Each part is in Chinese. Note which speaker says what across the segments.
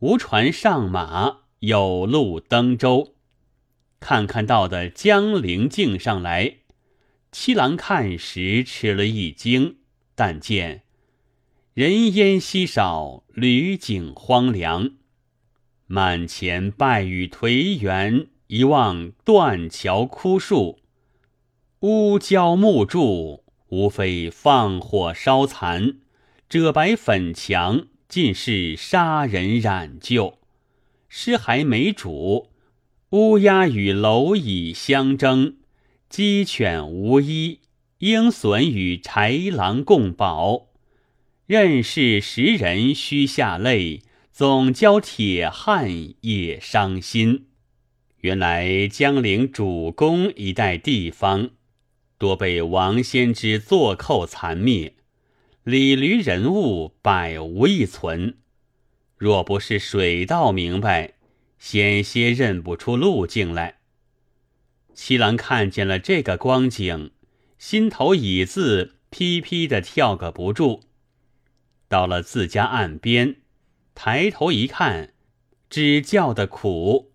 Speaker 1: 无船上马，有路登舟。看看到的江陵镜上来，七郎看时吃了一惊，但见人烟稀少，旅景荒凉，满前败雨颓垣，一望断桥枯树，乌焦木柱，无非放火烧残。赭白粉墙尽是杀人染旧，尸骸没主，乌鸦与蝼蚁相争，鸡犬无依，鹰隼与豺狼共饱。任是时人须下泪，总教铁汉也伤心。原来江陵主公一带地方，多被王先之作寇残灭。李驴人物百无一存，若不是水道明白，险些认不出路径来。七郎看见了这个光景，心头已自噼噼的跳个不住。到了自家岸边，抬头一看，只叫的苦，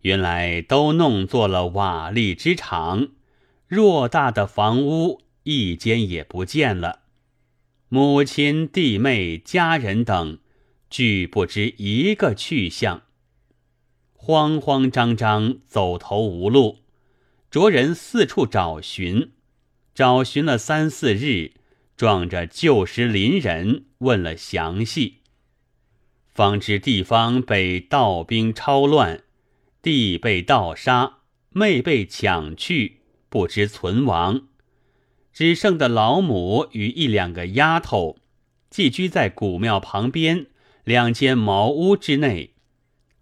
Speaker 1: 原来都弄作了瓦砾之场，偌大的房屋一间也不见了。母亲、弟妹、家人等，俱不知一个去向，慌慌张张走投无路，着人四处找寻，找寻了三四日，撞着旧时邻人问了详细，方知地方被盗兵抄乱，弟被盗杀，妹被抢去，不知存亡。只剩的老母与一两个丫头，寄居在古庙旁边两间茅屋之内。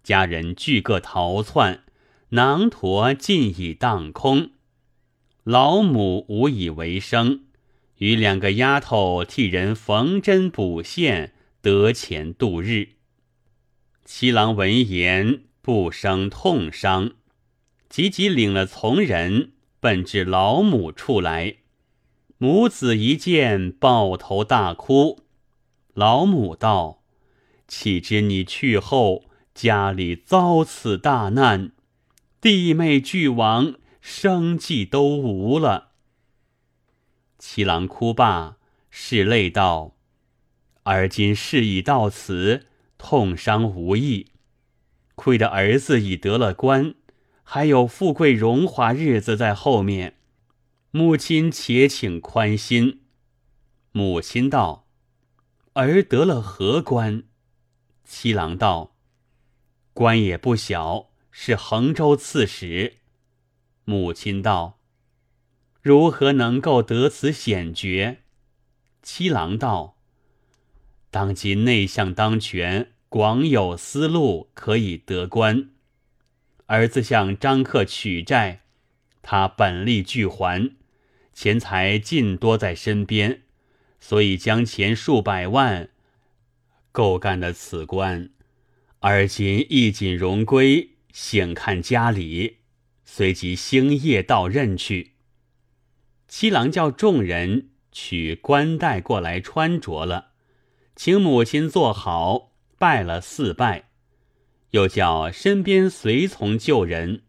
Speaker 1: 家人俱各逃窜，囊驼尽已荡空。老母无以为生，与两个丫头替人缝针补线，得钱度日。七郎闻言不生痛伤，急急领了从人，奔至老母处来。母子一见，抱头大哭。老母道：“岂知你去后，家里遭此大难，弟妹俱亡，生计都无了。”七郎哭罢，拭泪道：“而今事已到此，痛伤无益。亏得儿子已得了官，还有富贵荣华日子在后面。”母亲，且请宽心。母亲道：“儿得了何官？”七郎道：“官也不小，是衡州刺史。”母亲道：“如何能够得此显爵？”七郎道：“当今内相当权，广有思路，可以得官。儿子向张克取债，他本力俱还。”钱财尽多在身边，所以将钱数百万够干的此官，而今衣锦荣归，醒看家里，随即星夜到任去。七郎叫众人取官带过来穿着了，请母亲坐好，拜了四拜，又叫身边随从旧人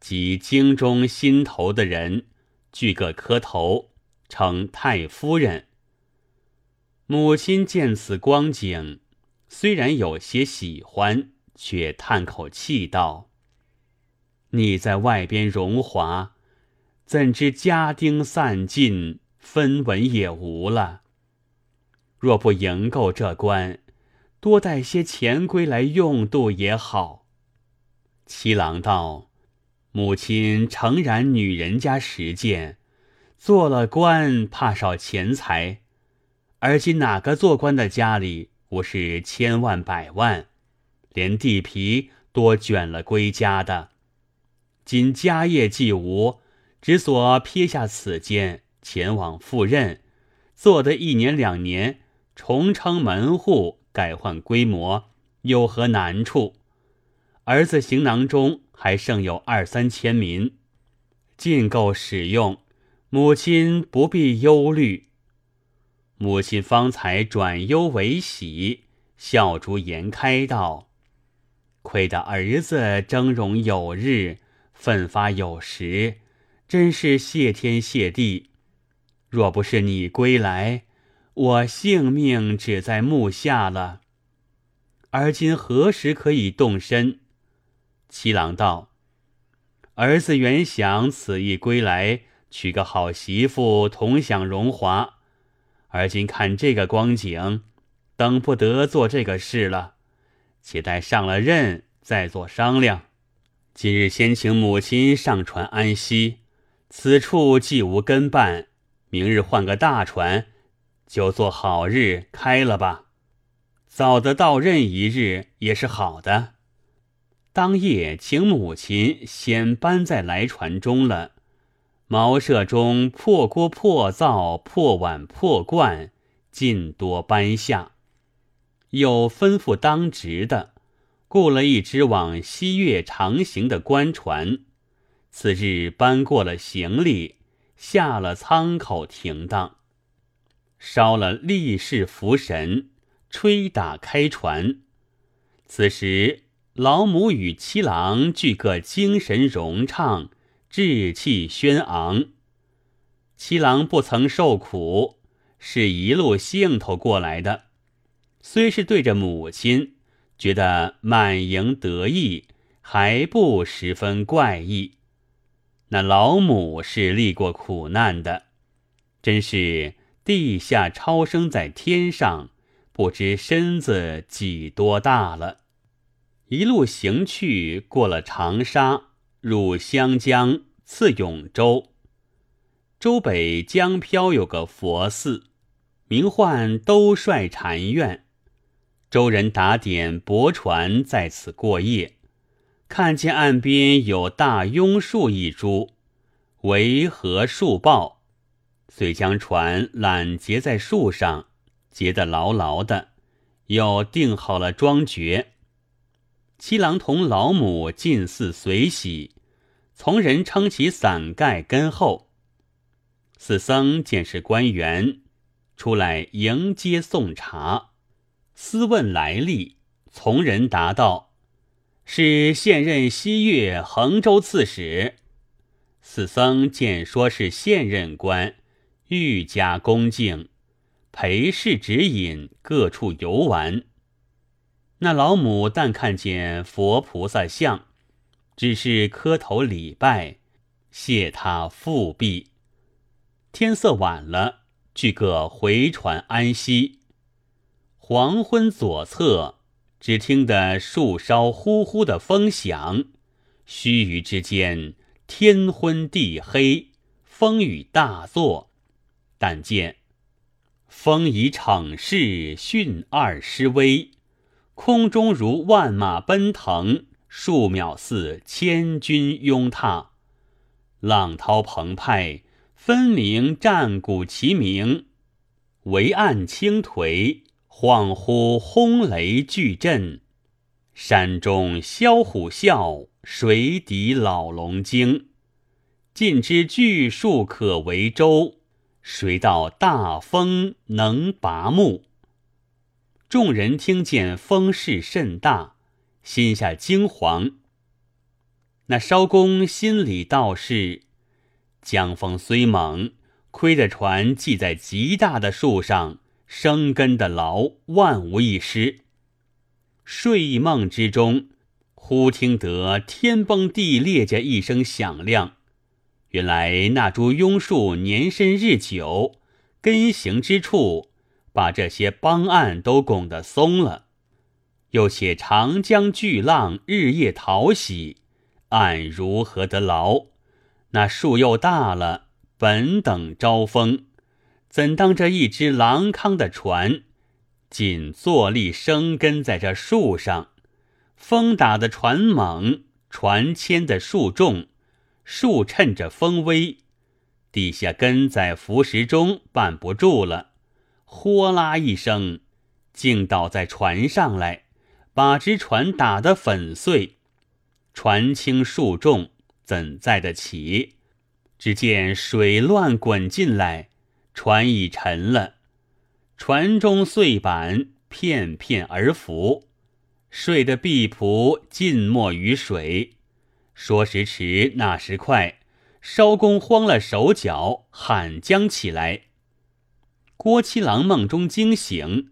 Speaker 1: 及京中心头的人。俱各磕头，称太夫人。母亲见此光景，虽然有些喜欢，却叹口气道：“你在外边荣华，怎知家丁散尽，分文也无了？若不赢够这关，多带些钱归来用度也好。”七郎道。母亲诚然，女人家实践，做了官怕少钱财，而今哪个做官的家里不是千万百万，连地皮多卷了归家的？今家业既无，只所撇下此间，前往赴任，做得一年两年，重称门户，改换规模，有何难处？儿子行囊中。还剩有二三千民，尽够使用，母亲不必忧虑。母亲方才转忧为喜，笑逐颜开道：“亏得儿子峥嵘有日，奋发有时，真是谢天谢地。若不是你归来，我性命只在木下了。而今何时可以动身？七郎道：“儿子原想此役归来，娶个好媳妇，同享荣华。而今看这个光景，等不得做这个事了。”且待上了任再做商量。今日先请母亲上船安息，此处既无跟伴，明日换个大船，就做好日开了吧。早得到任一日也是好的。当夜请母亲先搬在来船中了，茅舍中破锅破灶破碗破罐尽多搬下。又吩咐当值的，雇了一只往西岳长行的官船。次日搬过了行李，下了舱口停当，烧了立誓符神，吹打开船。此时老母与七郎俱各精神融畅，志气轩昂。七郎不曾受苦，是一路兴头过来的。虽是对着母亲，觉得满盈得意，还不十分怪异。那老母是历过苦难的，真是地下超生在天上，不知身子几多大了。一路行去，过了长沙，入湘江，次永州。州北江漂有个佛寺，名唤兜率禅院。周人打点驳船在此过夜，看见岸边有大庸树一株，围合树抱，遂将船缆结在树上，结得牢牢的，又定好了桩橛。七郎同老母进寺随喜，从人撑起伞盖跟后。四僧见是官员，出来迎接送茶。私问来历，从人答道：“是现任西岳衡州刺史。”四僧见说是现任官，愈加恭敬，陪侍指引各处游玩。那老母但看见佛菩萨像，只是磕头礼拜，谢他复辟。天色晚了，俱各回船安息。黄昏左侧，只听得树梢呼呼的风响，须臾之间，天昏地黑，风雨大作。但见风以逞势，迅二失威，空中如万马奔腾，数秒似千军拥踏，浪涛澎湃，分明战鼓齐鸣，围岸倾颓。恍惚轰雷巨震，山中枭虎啸，水底老龙惊。尽知巨树可为舟，谁道大风能拔木？众人听见风势甚大，心下惊惶。那艄公心里道是：江风虽猛，亏得船系在极大的树上。生根的牢，万无一失。睡梦之中，忽听得天崩地裂这一声响亮。原来那株庸树年深日久，根行之处，把这些帮岸都拱得松了。又且长江巨浪日夜淘洗，岸如何得牢？那树又大了，本等招风。怎当这一只狼康的船，仅坐立生根在这树上？风打的船猛，船牵的树重，树趁着风威，地下根在浮石中绊不住了，呼啦一声，竟倒在船上来，把只船打得粉碎。船轻树重，怎载得起？只见水乱滚进来。船已沉了，船中碎板片片而浮，睡的婢仆浸没于水。说时迟，那时快，艄公慌了手脚，喊将起来。郭七郎梦中惊醒，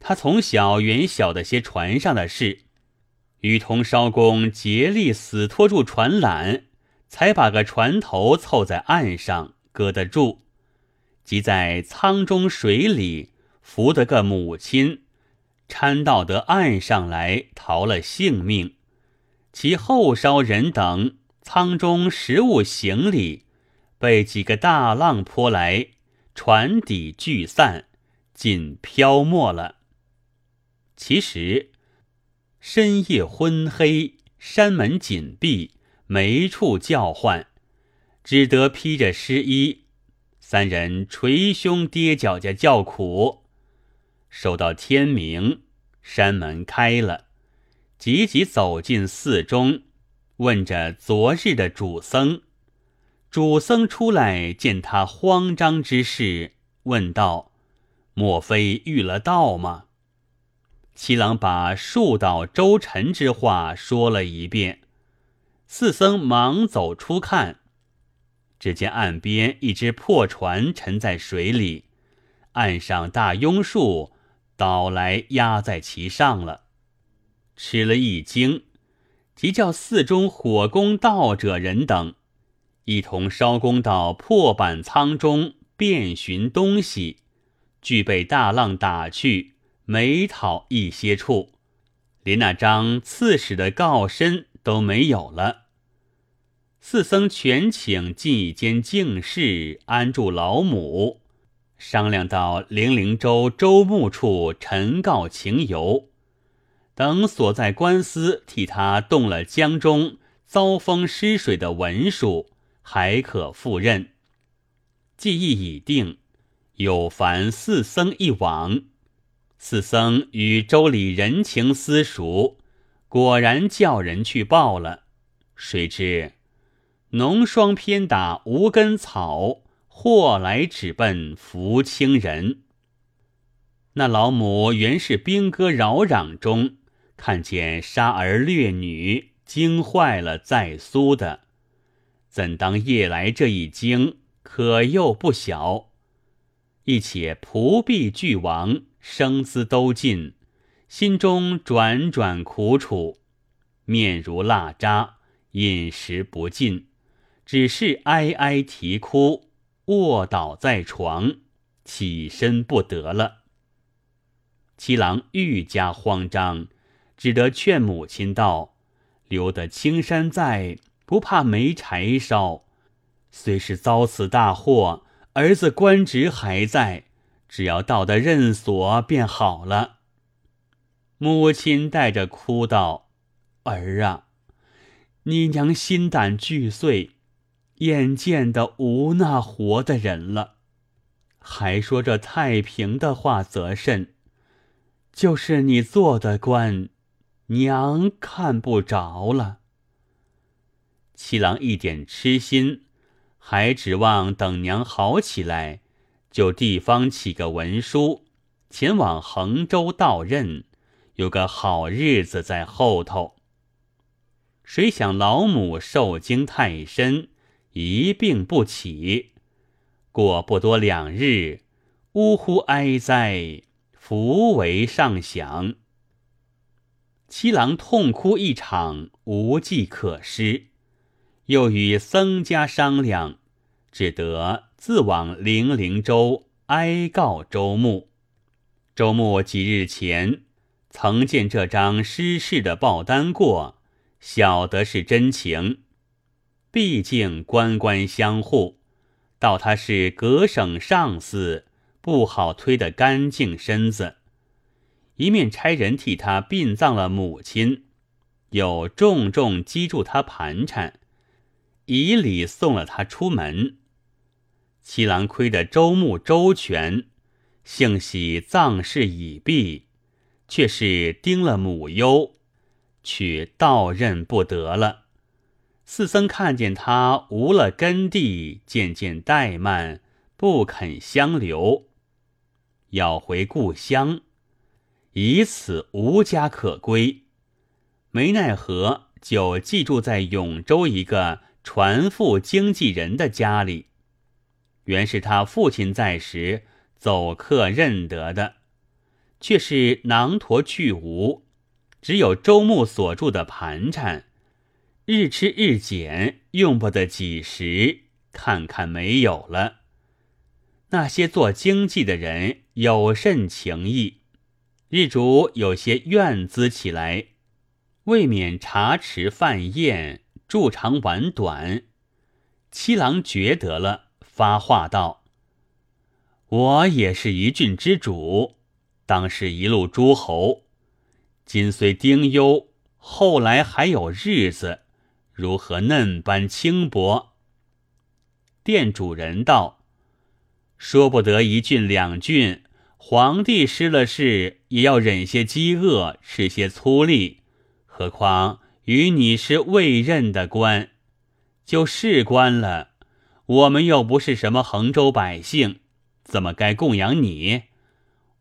Speaker 1: 他从小原晓得些船上的事，与同艄公竭力死拖住船缆，才把个船头凑在岸上搁得住，即在舱中水里扶得个母亲。搀到得岸上来，逃了性命。其后梢人等舱中食物行李，被几个大浪泼来，船底聚散，尽漂没了。其实深夜昏黑，山门紧闭，没处叫唤，只得披着湿衣，三人捶胸跌脚家叫苦。守到天明，山门开了，急急走进寺中，问着昨日的主僧。主僧出来见他慌张之事，问道：“莫非遇了道吗？”七郎把树倒周沉之话说了一遍。四僧忙走出看，只见岸边一只破船沉在水里，岸上大庸树。倒来压在其上了，吃了一惊，即叫寺中火攻道者人等一同烧工到破板舱中遍寻东西，俱被大浪打去，没讨一些处，连那张刺史的告身都没有了。四僧全请进一间净室安住老母。商量到零陵州州牧处陈告情由，等所在官司替他动了江中遭风失水的文书，还可赴任。计议已定，有烦四僧一往。四僧与州里人情私熟，果然叫人去报了。谁知浓霜偏打无根草。或来只奔福清人。那老母原是兵戈扰攘中，看见杀儿掠女，惊坏了在苏的，怎当夜来这一惊，可又不小。一且仆婢俱亡，生资都尽，心中转转苦楚，面如蜡渣，饮食不进，只是哀哀啼哭。卧倒在床，起身不得了。七郎愈加慌张，只得劝母亲道：“留得青山在，不怕没柴烧。虽是遭此大祸，儿子官职还在，只要到得任所便好了。”母亲带着哭道：“儿啊，你娘心胆俱碎。”眼见的无那活的人了，还说这太平的话，则甚？就是你做的官，娘看不着了。七郎一点痴心，还指望等娘好起来，就地方起个文书，前往衡州到任，有个好日子在后头。谁想老母受惊太深。一病不起，过不多两日，呜呼哀哉，福为上响。七郎痛哭一场，无计可施，又与僧家商量，只得自往灵灵州哀告周牧。周牧几日前曾见这张失事的报单过，晓得是真情。毕竟官官相护，道他是各省上司，不好推得干净身子。一面差人替他殡葬了母亲，又重重击住他盘缠，以礼送了他出门。七郎亏得周穆周全，幸喜葬事已毕，却是丁了母忧，却到任不得了。四僧看见他无了根蒂，渐渐怠慢，不肯相留，要回故乡，以此无家可归。没奈何，就寄住在永州一个船夫经纪人的家里。原是他父亲在时走客认得的，却是囊驼去无，只有周牧所住的盘缠，日吃日减，用不得几时，看看没有了。那些做经济的人有甚情义，日主有些怨滋起来。未免茶池饭宴，住长晚短。七郎觉得了，发话道：“我也是一郡之主，当是一路诸侯。今虽丁忧，后来还有日子，如何嫩般轻薄？”店主人道：“说不得一郡两郡，皇帝失了势，也要忍些饥饿，吃些粗粝。”何况与你是未任的官，就是官了，我们又不是什么衡州百姓，怎么该供养你？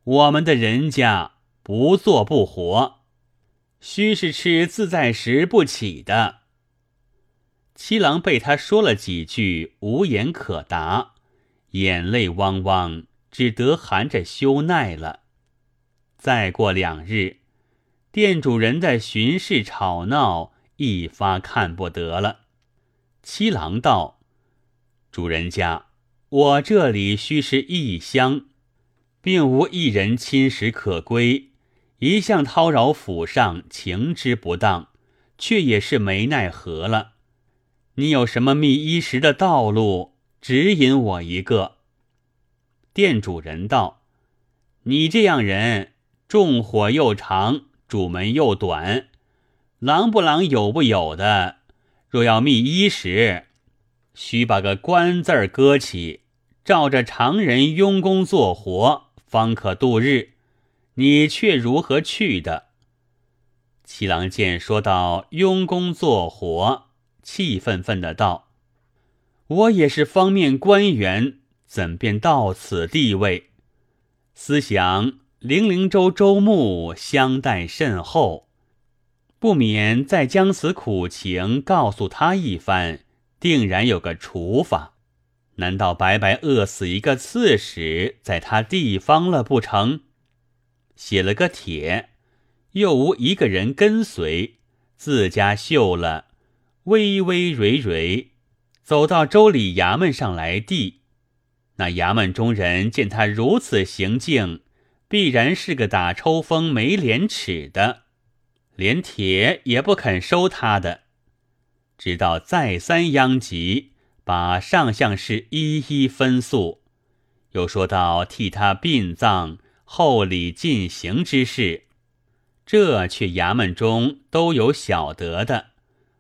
Speaker 1: 我们的人家不做不活，须是吃自在食不起的。七郎被他说了几句，无言可答，眼泪汪汪，只得含着羞耐了。再过两日。店主人在巡视吵闹一发看不得了。七郎道：“主人家，我这里须是异乡，并无一人亲时可归，一向叨扰府上，情之不当，却也是没奈何了。你有什么觅衣食的道路，指引我一个。”店主人道：“你这样人，纵火又长。”主门又短，狼不狼有不有的？若要觅衣食，须把个官字儿搁起，照着常人佣工做活，方可度日。你却如何去的？七郎见说到佣工做活，气愤愤的道：“我也是方面官员，怎便到此地位？思想。”零陵州周牧相待甚厚，不免再将此苦情告诉他一番，定然有个处法。难道白白饿死一个刺史在他地方了不成？写了个帖，又无一个人跟随，自家绣了，微微蕊蕊，走到州里衙门上来递。那衙门中人见他如此行径。必然是个打抽风、没廉耻的，连铁也不肯收他的。直到再三央及，把上相事一一分诉，又说到替他殡葬、厚礼进行之事，这却衙门中都有晓得的，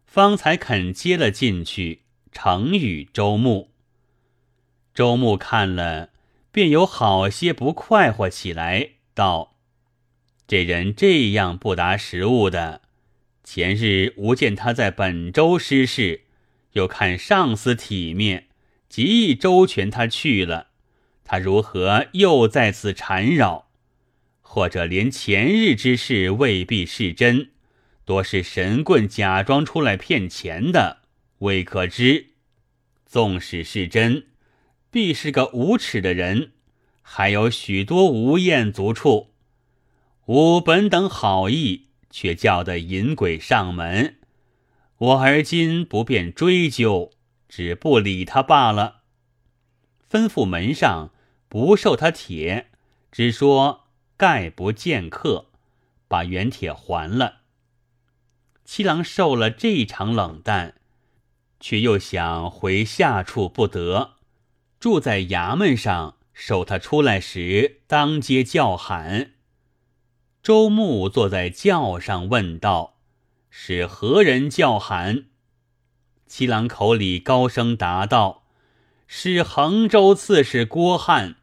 Speaker 1: 方才肯接了进去，成与周牧。周牧看了。便有好些不快活起来，道：“这人这样不达时务的，前日吾见他在本州失事，又看上司体面，极意周全，他去了，他如何又在此缠绕？或者连前日之事未必是真，多是神棍假装出来骗钱的，未可知。纵使是真。”必是个无耻的人，还有许多无厌足处。吾本等好意，却叫得淫鬼上门。我而今不便追究，只不理他罢了。吩咐门上不受他帖，只说概不见客，把原帖还了。七郎受了这场冷淡，却又想回下处不得。住在衙门上，守他出来时，当街叫喊。周牧坐在轿上，问道：“是何人叫喊？”七郎口里高声答道：“是衡州刺史郭汉。”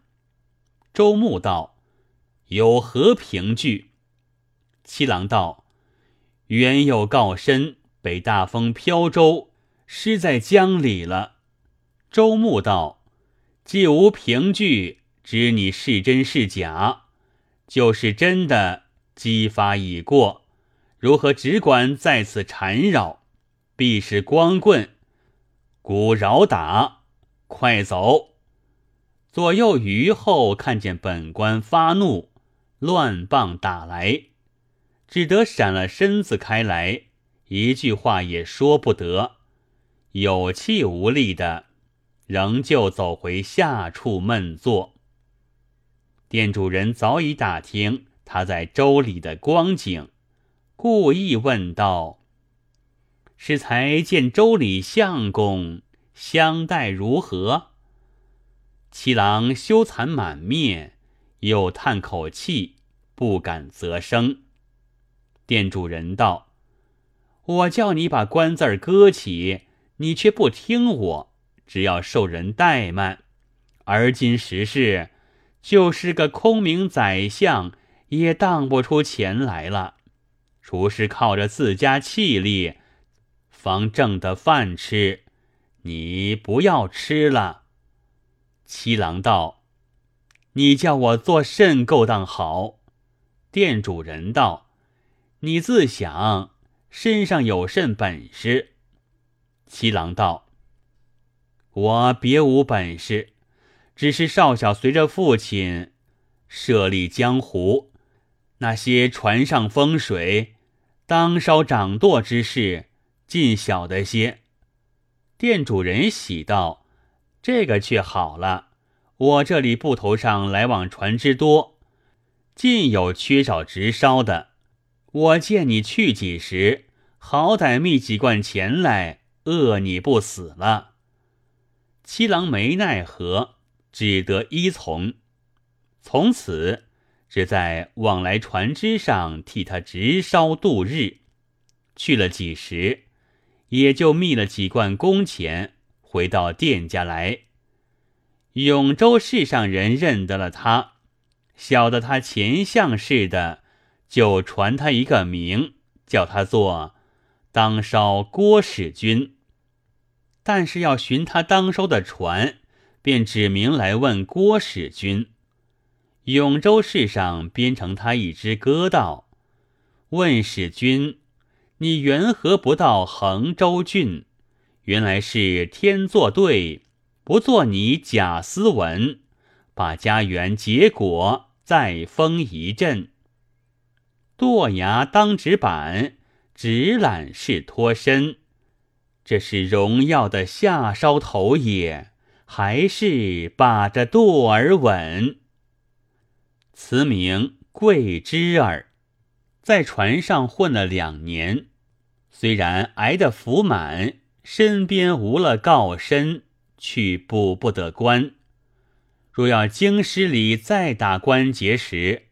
Speaker 1: 周牧道：“有何凭据？”七郎道：“原有告身，被大风飘舟，失在江里了。”周牧道。既无凭据，知你是真是假。就是真的，激发已过。如何只管在此缠绕？必是光棍，鼓饶打，快走！左右余后看见本官发怒，乱棒打来，只得闪了身子开来，一句话也说不得，有气无力的，仍旧走回下处闷坐。店主人早已打听他在州里的光景，故意问道：“是才见州里相公相待如何？”七郎羞惭满面，又叹口气，不敢啧声。店主人道：“我叫你把官字搁起，你却不听我，只要受人怠慢。而今时事，就是个空名宰相，也当不出钱来了。厨师靠着自家气力，方挣得饭吃，你不要吃了。”七郎道：“你叫我做甚勾当好？”店主人道：“你自想身上有甚本事？”七郎道：“我别无本事，只是少小随着父亲设立江湖，那些船上风水、当烧掌舵之事，尽晓得些。”店主人喜道。这个却好了，我这里埠头上来往船只多，尽有缺少直烧的。我见你去几时，好歹觅几贯钱来，饿你不死了。七郎没奈何，只得依从。从此只在往来船只上替他直烧度日。去了几时，也就觅了几贯工钱。回到店家来，永州市上人认得了他，晓得他前相似的，就传他一个名，叫他做当烧郭使君。但是要寻他当收的船，便指名来问郭使君。永州市上编成他一支歌道：“问使君，你缘何不到衡州郡？”原来是天作对，不做你贾思文，把家园结果再封一阵。剁牙当纸板，直揽是脱身。这是荣耀的下梢头也，还是把着舵儿稳？词名桂枝儿，在船上混了两年，虽然挨得福满。身边无了告身，去补不得官。若要京师里再打关节时，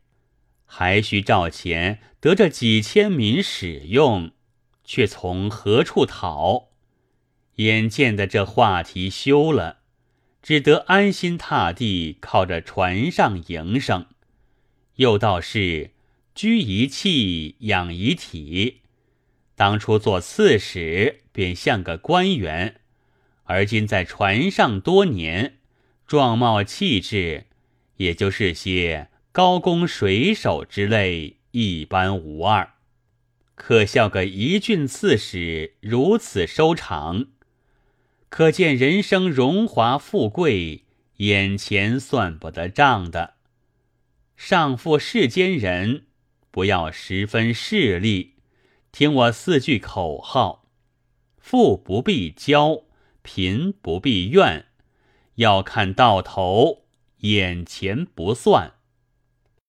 Speaker 1: 还需照钱得这几千民使用，却从何处讨？眼见的这话题休了，只得安心踏地靠着船上营生。又道是居一气，养一体。当初做刺史。便像个官员，而今在船上多年，状貌气质，也就是些高工水手之类，一般无二。可笑个一郡刺史如此收场，可见人生荣华富贵，眼前算不得账的。上负世间人，不要十分势利，听我四句口号。富不必骄，贫不必怨，要看到头，眼前不算。